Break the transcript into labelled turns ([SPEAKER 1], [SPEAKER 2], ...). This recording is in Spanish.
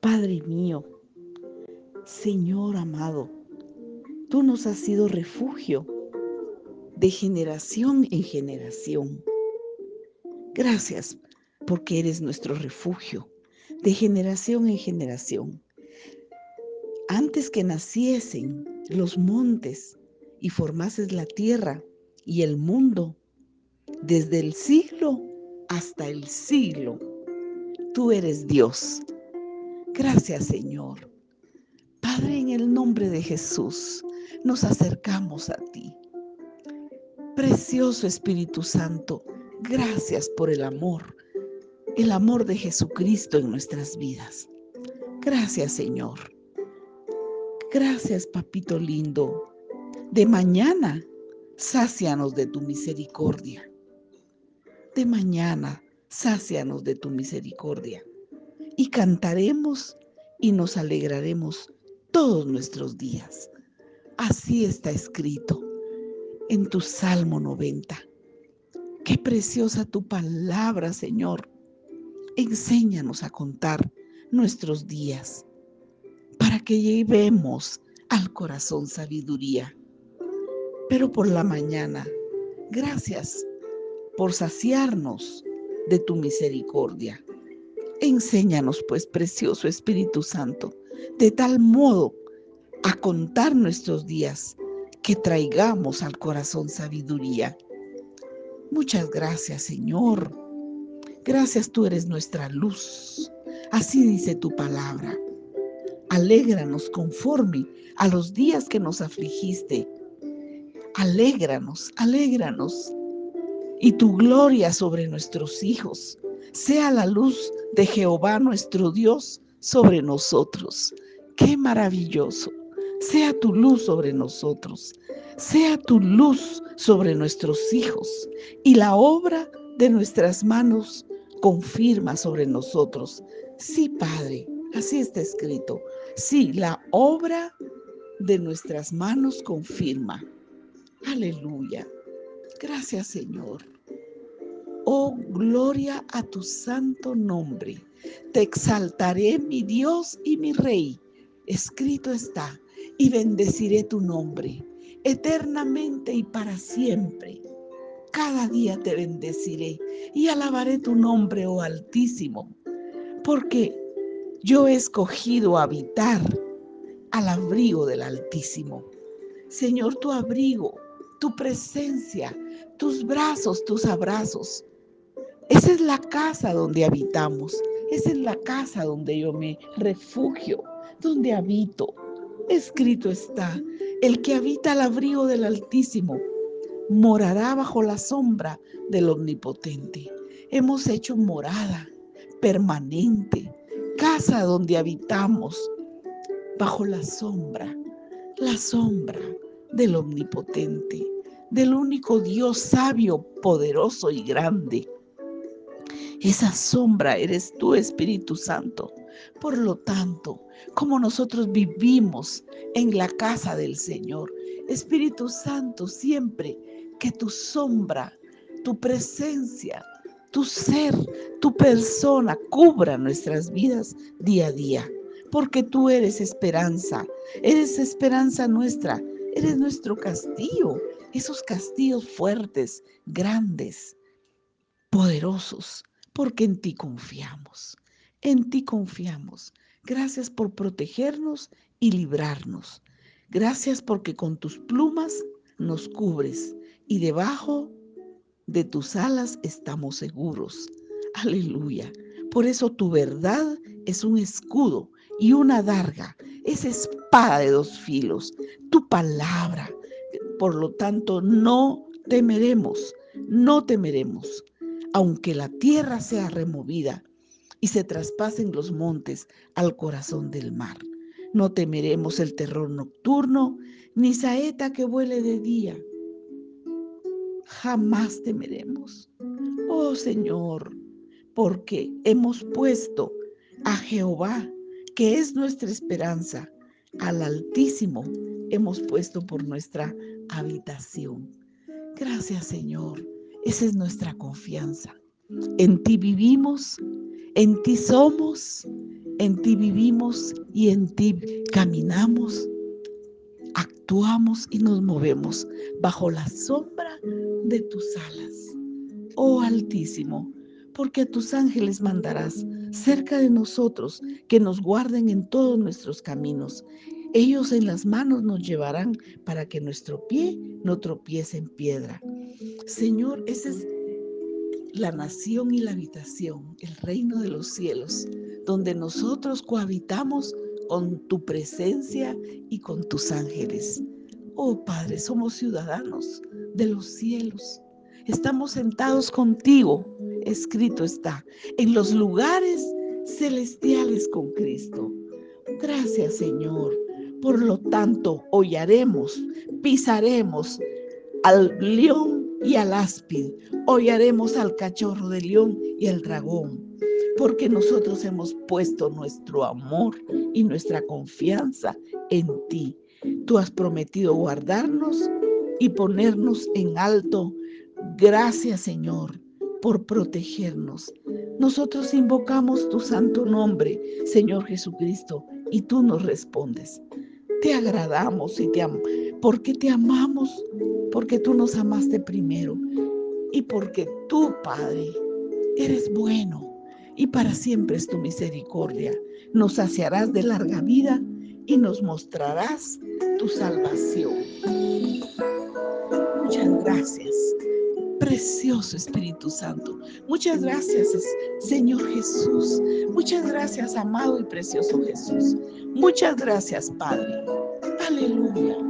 [SPEAKER 1] Padre mío, Señor amado, tú nos has sido refugio de generación en generación. Gracias porque eres nuestro refugio de generación en generación. Antes que naciesen los montes y formases la tierra y el mundo, desde el siglo hasta el siglo, tú eres Dios. Gracias Señor. Padre, en el nombre de Jesús, nos acercamos a ti. Precioso Espíritu Santo, gracias por el amor, el amor de Jesucristo en nuestras vidas. Gracias Señor. Gracias Papito lindo. De mañana, sácianos de tu misericordia. De mañana, sácianos de tu misericordia. Y cantaremos y nos alegraremos todos nuestros días. Así está escrito en tu Salmo 90. Qué preciosa tu palabra, Señor enséñanos a contar nuestros días para que llevemos al corazón sabiduría. Pero por la mañana, gracias por saciarnos de tu misericordia. Enséñanos, pues, precioso Espíritu Santo, de tal modo a contar nuestros días que traigamos al corazón sabiduría. Muchas gracias, Señor Gracias, tú eres nuestra luz. Así dice tu palabra. Alégranos conforme a los días que nos afligiste. Alégranos, alégranos. Y tu gloria sobre nuestros hijos. Sea la luz de Jehová nuestro Dios sobre nosotros. Qué maravilloso. Sea tu luz sobre nosotros. Sea tu luz sobre nuestros hijos. Y la obra de nuestras manos confirma sobre nosotros. Sí, Padre, así está escrito. Sí, la obra de nuestras manos confirma. Aleluya. Gracias, Señor. Oh, gloria a tu santo nombre. Te exaltaré, mi Dios y mi Rey. Escrito está, y bendeciré tu nombre eternamente y para siempre cada día te bendeciré y alabaré tu nombre, oh Altísimo, porque yo he escogido habitar al abrigo del Altísimo. Señor, tu abrigo, tu presencia, tus brazos, tus abrazos. Esa es la casa donde habitamos. Esa es la casa donde yo me refugio, donde habito. Escrito está, el que habita al abrigo del Altísimo morará bajo la sombra del Omnipotente. Hemos hecho morada permanente, casa donde habitamos, bajo la sombra, la sombra del Omnipotente, del único Dios sabio, poderoso y grande. Esa sombra eres tú, Espíritu Santo. Por lo tanto, como nosotros vivimos en la casa del Señor, Espíritu Santo, siempre que tu sombra, tu presencia, tu ser, tu persona cubra nuestras vidas día a día, porque tú eres esperanza, eres esperanza nuestra, eres nuestro castillo, esos castillos fuertes, grandes, poderosos, porque en ti confiamos, en ti confiamos. Gracias por protegernos y librarnos. Gracias porque con tus plumas nos cubres y debajo de tus alas estamos seguros. Aleluya. Por eso tu verdad es un escudo y una darga, es espada de dos filos, tu palabra. Por lo tanto, no temeremos, no temeremos, aunque la tierra sea removida y se traspasen los montes al corazón del mar. No temeremos el terror nocturno, ni saeta que vuele de día jamás temeremos. Oh Señor, porque hemos puesto a Jehová, que es nuestra esperanza, al Altísimo hemos puesto por nuestra habitación. Gracias Señor, esa es nuestra confianza. En ti vivimos, en ti somos En ti vivimos y en ti caminamos, actuamos y nos movemos bajo la sombra de tus alas. Oh Altísimo, porque a tus ángeles mandarás cerca de nosotros que nos guarden en todos nuestros caminos. Ellos en las manos nos llevarán para que nuestro pie no tropiece en piedra. Señor, esa es la nación y la habitación, el reino de los cielos, donde nosotros cohabitamos con tu presencia y con tus ángeles. Oh Padre, somos ciudadanos de los cielos. Estamos sentados contigo, escrito está, en los lugares celestiales con Cristo. Gracias Señor. Por lo tanto, hollaremos, pisaremos al león y al áspid, hollaremos al cachorro de león y al dragón, porque nosotros hemos puesto nuestro amor y nuestra confianza en ti. Tú has prometido guardarnos y ponernos en alto. Gracias Señor por protegernos. Nosotros invocamos tu santo nombre, Señor Jesucristo, y tú nos respondes. Te agradamos y te amamos, porque te amamos porque tú nos amaste primero y porque tú, Padre, eres bueno y para siempre es tu misericordia. Nos saciarás de larga vida y nos mostrarás tu salvación. Muchas gracias, precioso Espíritu Santo. Muchas gracias, Señor Jesús. Muchas gracias, amado y precioso Jesús. Muchas gracias, Padre. Aleluya.